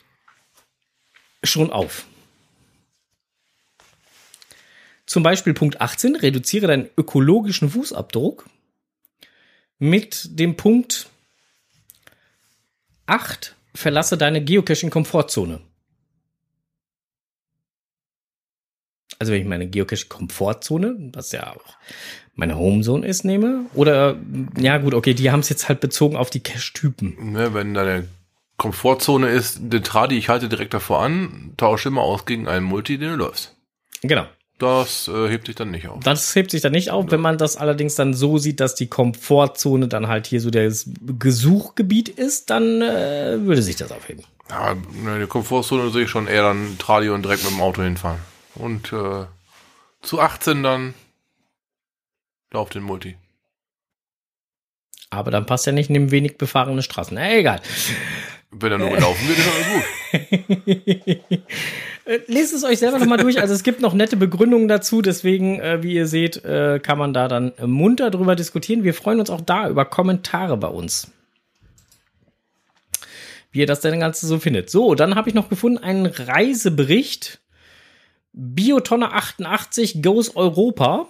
schon auf. Zum Beispiel Punkt 18, reduziere deinen ökologischen Fußabdruck. Mit dem Punkt 8, verlasse deine Geocaching-Komfortzone. Also wenn ich meine Geocaching-Komfortzone, was ja auch meine Homezone ist, nehme, oder ja gut, okay, die haben es jetzt halt bezogen auf die Cache-Typen. Ne, wenn deine Komfortzone ist, den Tradi, ich halte direkt davor an, tausche immer aus gegen einen Multi, den du läufst. Genau. Das äh, hebt sich dann nicht auf. Das hebt sich dann nicht auf, wenn man das allerdings dann so sieht, dass die Komfortzone dann halt hier so das Gesuchgebiet ist, dann äh, würde sich das aufheben. Ja, ne, die Komfortzone sehe ich schon eher dann Tradi und direkt mit dem Auto hinfahren. Und äh, zu 18 dann lauf den Multi. Aber dann passt ja nicht in dem wenig befahrene Straßen. Na, egal. Wenn er nur gelaufen wird, ist alles gut. Äh, Lest es euch selber nochmal durch. Also es gibt noch nette Begründungen dazu. Deswegen, äh, wie ihr seht, äh, kann man da dann munter drüber diskutieren. Wir freuen uns auch da über Kommentare bei uns. Wie ihr das denn Ganze so findet. So, dann habe ich noch gefunden einen Reisebericht. Biotonne 88 Goes Europa.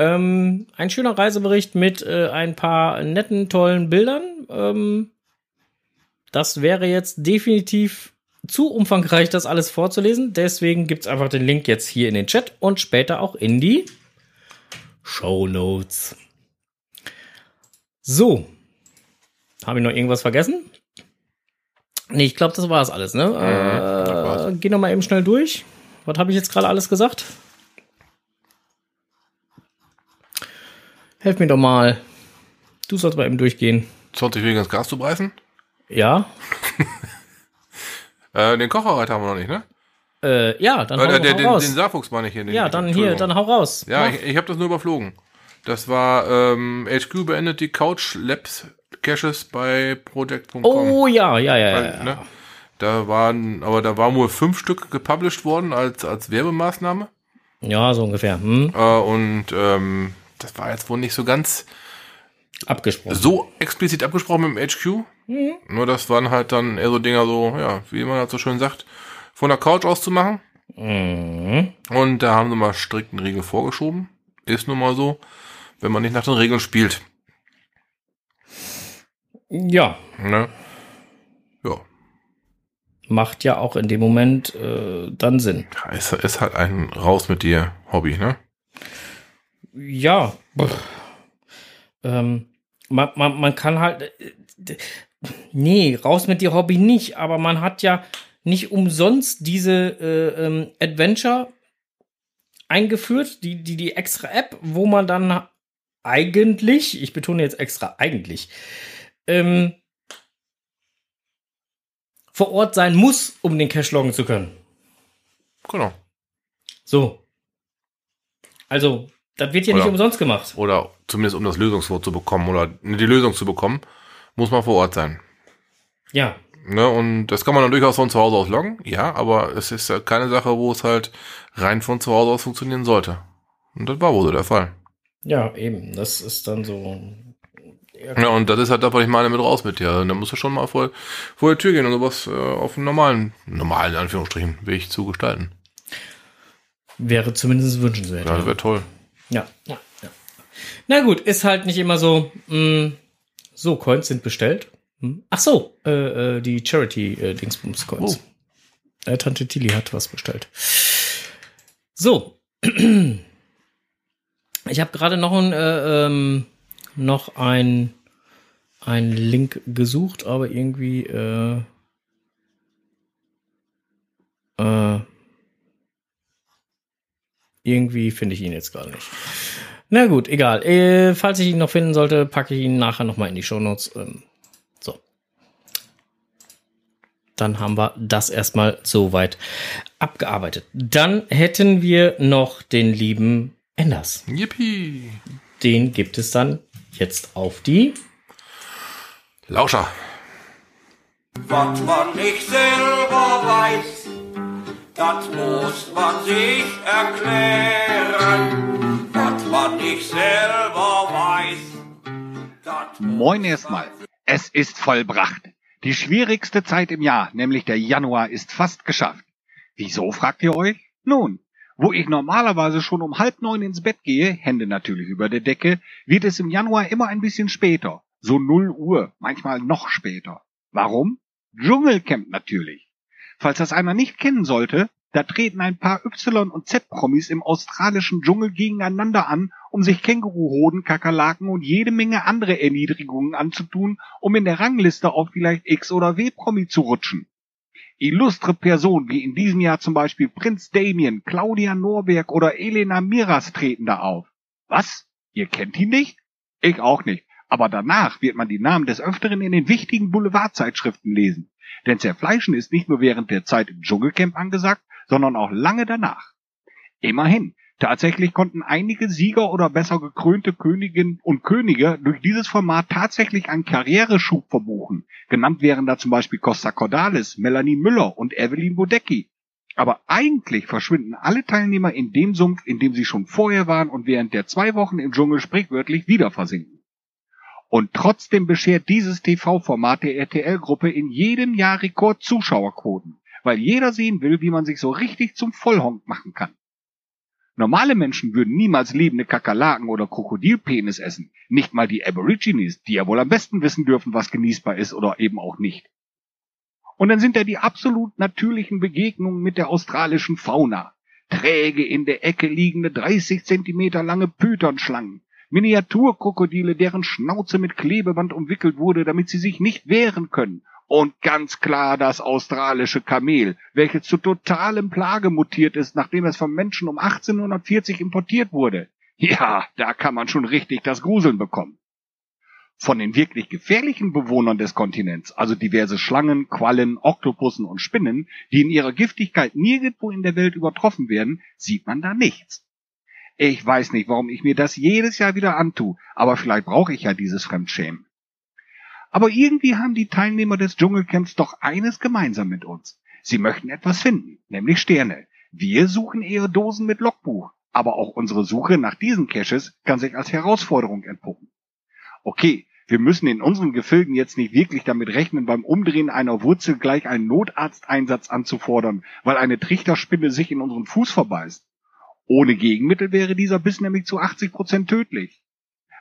Ähm, ein schöner Reisebericht mit äh, ein paar netten, tollen Bildern. Ähm, das wäre jetzt definitiv zu umfangreich, das alles vorzulesen. Deswegen gibt's einfach den Link jetzt hier in den Chat und später auch in die Show Notes. So. Habe ich noch irgendwas vergessen? Nee, ich glaube, das war es alles, ne? war's. Äh, geh noch mal eben schnell durch. Was habe ich jetzt gerade alles gesagt? Helf mir doch mal. Du sollst mal eben durchgehen. 20 Wege ins Gas zu beißen. Ja? [LAUGHS] Äh, den Kocherreiter haben wir noch nicht, ne? Äh, ja, dann Äh, hau, der, hau den, raus. den Saarfuchs meine ich hier. Den, ja, dann hier, dann hau raus. Ja, Mach. ich, ich habe das nur überflogen. Das war ähm, HQ beendet die Couch Labs Caches bei Project.com. oh ja, ja, ja, ja. Weil, ja. ne? Da waren, aber da waren wohl fünf Stück gepublished worden als, als Werbemaßnahme. Ja, so ungefähr. Hm? Äh, und ähm, das war jetzt wohl nicht so ganz Abgesprochen. so explizit abgesprochen mit dem HQ. Nur das waren halt dann eher so Dinger so, ja, wie man halt so schön sagt, von der Couch aus zu machen. Mhm. Und da haben sie mal strikten Regeln vorgeschoben. Ist nun mal so, wenn man nicht nach den Regeln spielt. Ja, Ne? Ja. macht ja auch in dem Moment äh, dann Sinn. Es ist halt ein Raus mit dir Hobby, ne? Ja. Ähm, man, man, man kann halt. äh, Nee, raus mit dir Hobby nicht, aber man hat ja nicht umsonst diese äh, ähm, Adventure eingeführt, die, die, die extra App, wo man dann eigentlich, ich betone jetzt extra eigentlich, ähm, vor Ort sein muss, um den Cache loggen zu können. Genau. So. Also, das wird ja Oder- nicht umsonst gemacht. Oder zumindest um das Lösungswort zu bekommen oder die Lösung zu bekommen, muss man vor Ort sein. Ja, Ne? Und das kann man dann durchaus von zu Hause aus loggen, ja, aber es ist halt keine Sache, wo es halt rein von zu Hause aus funktionieren sollte. Und das war wohl so der Fall. Ja, eben. Das ist dann so. Ja, und das ist halt das, was ich meine mit raus mit dir. Da musst du schon mal vor, vor die Tür gehen und sowas äh, auf einem normalen, normalen, in Anführungsstrichen, Weg zu gestalten. Wäre zumindest wünschenswert. Ja, das wäre toll. Ja, ja, ja. Na gut, ist halt nicht immer so. Mh, so, Coins sind bestellt. Hm. Ach so, äh, äh, die Charity-Dingsbums-Coins. Äh, Tante Tilly hat was bestellt. So. Ich habe gerade noch ein, äh, ähm, noch ein, ein Link gesucht, aber irgendwie, äh, äh, irgendwie finde ich ihn jetzt gerade nicht. Na gut, egal. Äh, falls ich ihn noch finden sollte, packe ich ihn nachher noch mal in die Shownotes. Ähm, so. Dann haben wir das erstmal soweit abgearbeitet. Dann hätten wir noch den lieben Enders. Yippie. Den gibt es dann jetzt auf die. Lauscher. Was man nicht selber weiß, das muss man sich erklären. Was man nicht selber weiß, Moin erstmal. Es ist vollbracht. Die schwierigste Zeit im Jahr, nämlich der Januar, ist fast geschafft. Wieso, fragt ihr euch? Nun, wo ich normalerweise schon um halb neun ins Bett gehe, Hände natürlich über der Decke, wird es im Januar immer ein bisschen später. So null Uhr, manchmal noch später. Warum? Dschungelcamp natürlich. Falls das einer nicht kennen sollte, da treten ein paar Y- und Z-Promis im australischen Dschungel gegeneinander an, um sich Känguruhoden, Kakerlaken und jede Menge andere Erniedrigungen anzutun, um in der Rangliste auf vielleicht X- oder W-Promi zu rutschen. Illustre Personen wie in diesem Jahr zum Beispiel Prinz Damien, Claudia Norberg oder Elena Miras treten da auf. Was? Ihr kennt ihn nicht? Ich auch nicht. Aber danach wird man die Namen des Öfteren in den wichtigen Boulevardzeitschriften lesen. Denn Zerfleischen ist nicht nur während der Zeit im Dschungelcamp angesagt, sondern auch lange danach. Immerhin, tatsächlich konnten einige Sieger oder besser gekrönte Königinnen und Könige durch dieses Format tatsächlich einen Karriereschub verbuchen. Genannt wären da zum Beispiel Costa Cordalis, Melanie Müller und Evelyn Bodecki. Aber eigentlich verschwinden alle Teilnehmer in dem Sumpf, in dem sie schon vorher waren und während der zwei Wochen im Dschungel sprichwörtlich wieder versinken. Und trotzdem beschert dieses TV-Format der RTL-Gruppe in jedem Jahr Rekord-Zuschauerquoten, weil jeder sehen will, wie man sich so richtig zum Vollhonk machen kann. Normale Menschen würden niemals lebende Kakerlaken oder Krokodilpenis essen, nicht mal die Aborigines, die ja wohl am besten wissen dürfen, was genießbar ist oder eben auch nicht. Und dann sind da die absolut natürlichen Begegnungen mit der australischen Fauna. Träge in der Ecke liegende 30 Zentimeter lange Pythonschlangen, Miniaturkrokodile, deren Schnauze mit Klebeband umwickelt wurde, damit sie sich nicht wehren können. Und ganz klar das australische Kamel, welches zu totalem Plage mutiert ist, nachdem es vom Menschen um 1840 importiert wurde. Ja, da kann man schon richtig das Gruseln bekommen. Von den wirklich gefährlichen Bewohnern des Kontinents, also diverse Schlangen, Quallen, Oktopussen und Spinnen, die in ihrer Giftigkeit nirgendwo in der Welt übertroffen werden, sieht man da nichts. Ich weiß nicht, warum ich mir das jedes Jahr wieder antue, aber vielleicht brauche ich ja dieses Fremdschämen. Aber irgendwie haben die Teilnehmer des Dschungelcamps doch eines gemeinsam mit uns. Sie möchten etwas finden, nämlich Sterne. Wir suchen eher Dosen mit Logbuch, aber auch unsere Suche nach diesen Caches kann sich als Herausforderung entpuppen. Okay, wir müssen in unseren Gefilden jetzt nicht wirklich damit rechnen, beim Umdrehen einer Wurzel gleich einen Notarzteinsatz anzufordern, weil eine Trichterspinne sich in unseren Fuß verbeißt. Ohne Gegenmittel wäre dieser Biss nämlich zu 80 Prozent tödlich.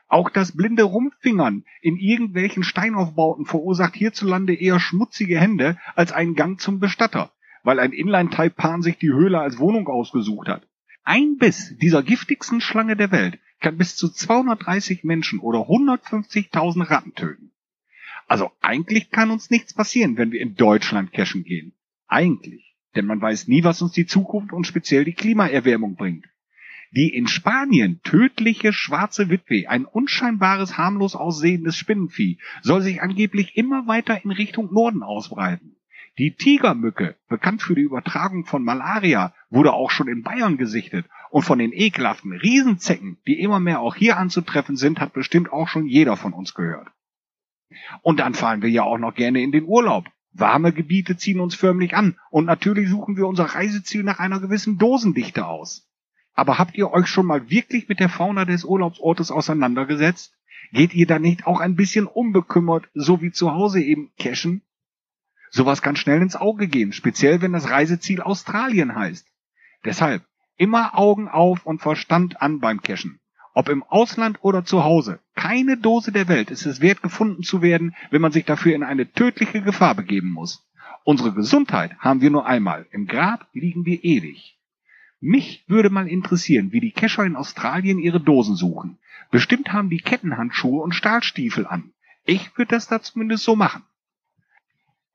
Auch das blinde Rumpfingern in irgendwelchen Steinaufbauten verursacht hierzulande eher schmutzige Hände als einen Gang zum Bestatter, weil ein Inline-Taipan sich die Höhle als Wohnung ausgesucht hat. Ein Biss dieser giftigsten Schlange der Welt kann bis zu 230 Menschen oder 150.000 Ratten töten. Also eigentlich kann uns nichts passieren, wenn wir in Deutschland cashen gehen. Eigentlich. Denn man weiß nie, was uns die Zukunft und speziell die Klimaerwärmung bringt. Die in Spanien tödliche schwarze Witwe, ein unscheinbares, harmlos aussehendes Spinnenvieh, soll sich angeblich immer weiter in Richtung Norden ausbreiten. Die Tigermücke, bekannt für die Übertragung von Malaria, wurde auch schon in Bayern gesichtet. Und von den ekelhaften Riesenzecken, die immer mehr auch hier anzutreffen sind, hat bestimmt auch schon jeder von uns gehört. Und dann fahren wir ja auch noch gerne in den Urlaub. Warme Gebiete ziehen uns förmlich an und natürlich suchen wir unser Reiseziel nach einer gewissen Dosendichte aus. Aber habt ihr euch schon mal wirklich mit der Fauna des Urlaubsortes auseinandergesetzt? Geht ihr da nicht auch ein bisschen unbekümmert, so wie zu Hause eben cashen? Sowas kann schnell ins Auge gehen, speziell wenn das Reiseziel Australien heißt. Deshalb immer Augen auf und Verstand an beim Cashen. Ob im Ausland oder zu Hause, keine Dose der Welt ist es wert gefunden zu werden, wenn man sich dafür in eine tödliche Gefahr begeben muss. Unsere Gesundheit haben wir nur einmal, im Grab liegen wir ewig. Mich würde mal interessieren, wie die Kescher in Australien ihre Dosen suchen. Bestimmt haben die Kettenhandschuhe und Stahlstiefel an. Ich würde das da zumindest so machen.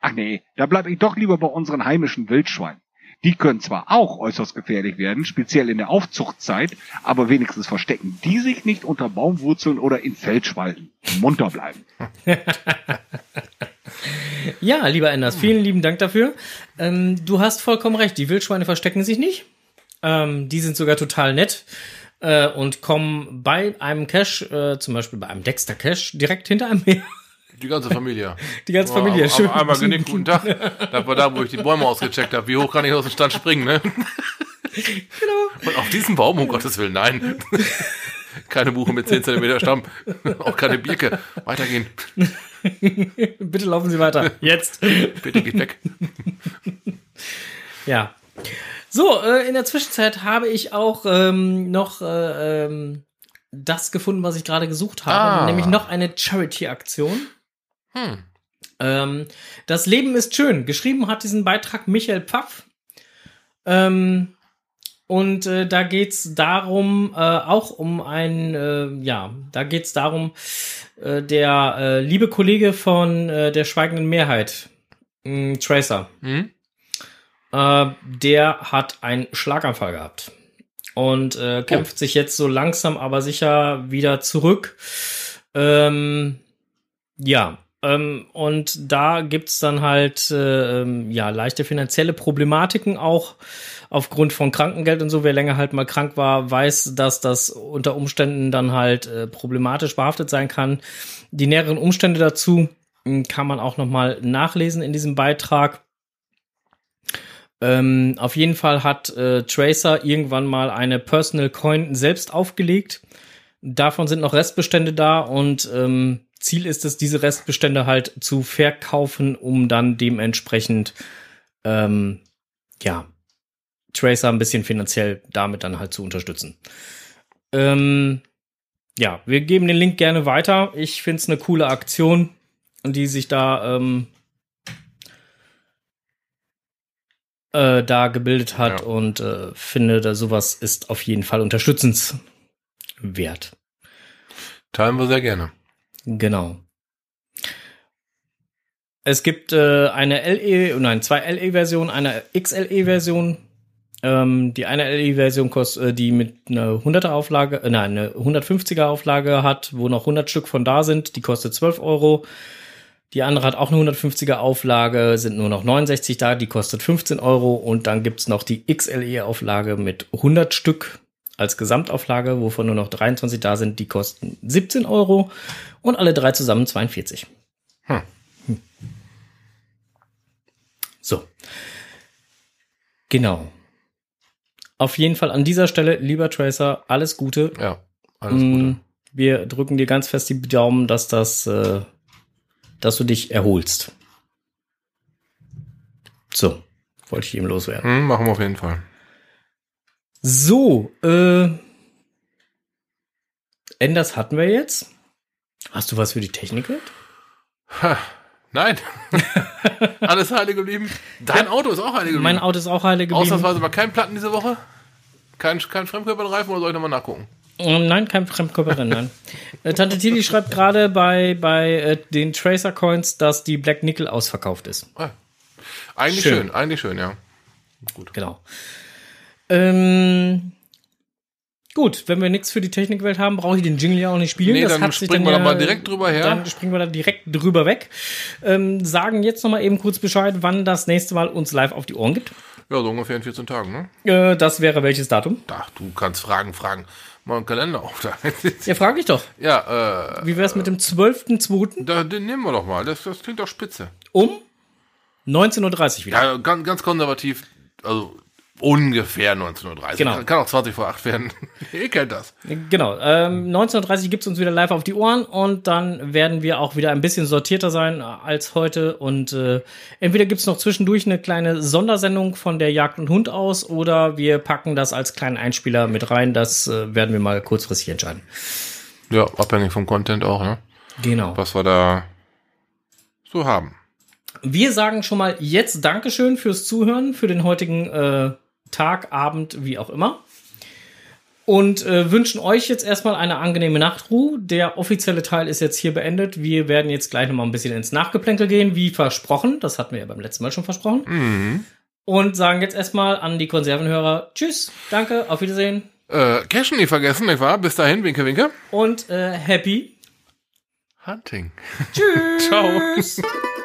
Ach nee, da bleibe ich doch lieber bei unseren heimischen Wildschweinen. Die können zwar auch äußerst gefährlich werden, speziell in der Aufzuchtzeit, aber wenigstens verstecken die sich nicht unter Baumwurzeln oder in Feldspalten. Munter bleiben. [LAUGHS] Ja, lieber Enders, vielen lieben Dank dafür. Ähm, du hast vollkommen recht, die Wildschweine verstecken sich nicht. Ähm, die sind sogar total nett äh, und kommen bei einem Cache, äh, zum Beispiel bei einem Dexter Cache, direkt hinter einem her. Die ganze Familie. [LAUGHS] Die ganze Familie, schön. Einmal genickt, [LAUGHS] guten Tag. Das war da, wo ich die Bäume ausgecheckt habe. Wie hoch kann ich aus dem Stand springen, ne? [LAUGHS] Genau. Und auf diesen Baum, um Gottes Willen, nein. Keine Buche mit 10 cm Stamm. Auch keine Birke. Weitergehen. Bitte laufen Sie weiter. Jetzt. Bitte geht weg. Ja. So, äh, in der Zwischenzeit habe ich auch ähm, noch äh, ähm, das gefunden, was ich gerade gesucht habe, Ah. nämlich noch eine Charity-Aktion. Hm. Ähm, das Leben ist schön. Geschrieben hat diesen Beitrag Michael Pfaff. Ähm, und äh, da geht's darum, äh, auch um ein, äh, ja, da geht's darum, äh, der äh, liebe Kollege von äh, der schweigenden Mehrheit, mh, Tracer, Hm? äh, der hat einen Schlaganfall gehabt und äh, kämpft sich jetzt so langsam aber sicher wieder zurück. Ähm, ja, ähm, und da gibt's dann halt äh, ähm, ja leichte finanzielle Problematiken auch aufgrund von Krankengeld und so. Wer länger halt mal krank war, weiß, dass das unter Umständen dann halt äh, problematisch behaftet sein kann. Die näheren Umstände dazu mh, kann man auch noch mal nachlesen in diesem Beitrag. Ähm, auf jeden Fall hat äh, Tracer irgendwann mal eine Personal Coin selbst aufgelegt. Davon sind noch Restbestände da und ähm, Ziel ist es, diese Restbestände halt zu verkaufen, um dann dementsprechend ähm, ja Tracer ein bisschen finanziell damit dann halt zu unterstützen. Ähm, ja, wir geben den Link gerne weiter. Ich finde es eine coole Aktion, die sich da ähm, äh, da gebildet hat Ja. und äh, finde, da sowas ist auf jeden Fall unterstützenswert. Teilen wir sehr gerne. Genau. Es gibt äh, eine LE, nein, zwei LE-Versionen, eine XLE-Version. Ähm, die eine LE-Version kostet, äh, die mit einer 100er Auflage, äh, nein, eine 150er Auflage hat, wo noch 100 Stück von da sind, die kostet 12 Euro. Die andere hat auch eine 150er Auflage, sind nur noch 69 da, die kostet 15 Euro. Und dann gibt's noch die XLE-Auflage mit 100 Stück als Gesamtauflage, wovon nur noch 23 da sind, die kosten 17 Euro. Und alle drei zusammen 42. Hm. Hm. So. Genau. Auf jeden Fall an dieser Stelle, lieber Tracer, alles Gute. Ja, alles Gute. Mm, Wir drücken dir ganz fest die Daumen, dass das, äh, dass du dich erholst. So, wollte ich eben loswerden. Hm, machen wir auf jeden Fall. So, äh, Enders hatten wir jetzt. Hast du was für die Technik? Ha, nein. [LAUGHS] Alles heile geblieben. Dein Auto ist auch heile geblieben. Mein Auto ist auch heile geblieben. Ausnahmsweise mal kein Platten diese Woche? Kein, kein Fremdkörperreifen oder soll ich nochmal nachgucken? Ähm, Nein, kein Fremdkörperin, nein. Äh, Tante Tilly schreibt gerade bei, bei äh, den Tracer Coins, dass die Black Nickel ausverkauft ist. Ah, eigentlich Schön. schön. eigentlich schön, ja. Genau. Ähm, gut, wenn wir nichts für die Technikwelt haben, brauche ich den Jingle ja auch nicht spielen. Nee, das dann springen wir ja- doch mal direkt drüber her. Dann springen wir da direkt drüber weg. Ähm, sagen jetzt noch mal eben kurz Bescheid, wann das nächste Mal uns live auf die Ohren gibt. Ja, so ungefähr in 14 Tagen, ne? Äh, das wäre welches Datum? Ach, du kannst Fragen, Fragen. Mal einen Kalender auf da. Ja, frag ich doch. ja, äh, Wie wäre es mit dem 12.02. da, den nehmen wir doch mal. Das, das klingt doch spitze. um 19.30 Uhr wieder? Ja, ganz, ganz konservativ, also ungefähr 19.30 Genau. Kann, kann auch 20 vor 8 werden. [LAUGHS] Ihr kennt das. Genau. Ähm, 19.30 gibt's uns wieder live auf die Ohren und dann werden wir auch wieder ein bisschen sortierter sein als heute. Und äh, entweder gibt's noch zwischendurch eine kleine Sondersendung von der Jagd und Hund aus oder wir packen das als kleinen Einspieler mit rein. Das äh, werden wir mal kurzfristig entscheiden. Ja, abhängig vom Content auch, ne? Genau. Was wir da so haben. Wir sagen schon mal jetzt Dankeschön fürs Zuhören, für den heutigen äh, Tag, Abend, wie auch immer. Und äh, wünschen euch jetzt erstmal eine angenehme Nachtruhe. Der offizielle Teil ist jetzt hier beendet. Wir werden jetzt gleich nochmal ein bisschen ins Nachgeplänkel gehen, wie versprochen. Das hatten wir ja beim letzten Mal schon versprochen. Und sagen jetzt erstmal an die Konservenhörer Tschüss, danke, auf Wiedersehen Äh, Cashen nie vergessen, nicht wahr? Bis dahin, winke, winke. und äh, happy. Hunting. Tschüss. [LAUGHS] Ciao. [LAUGHS]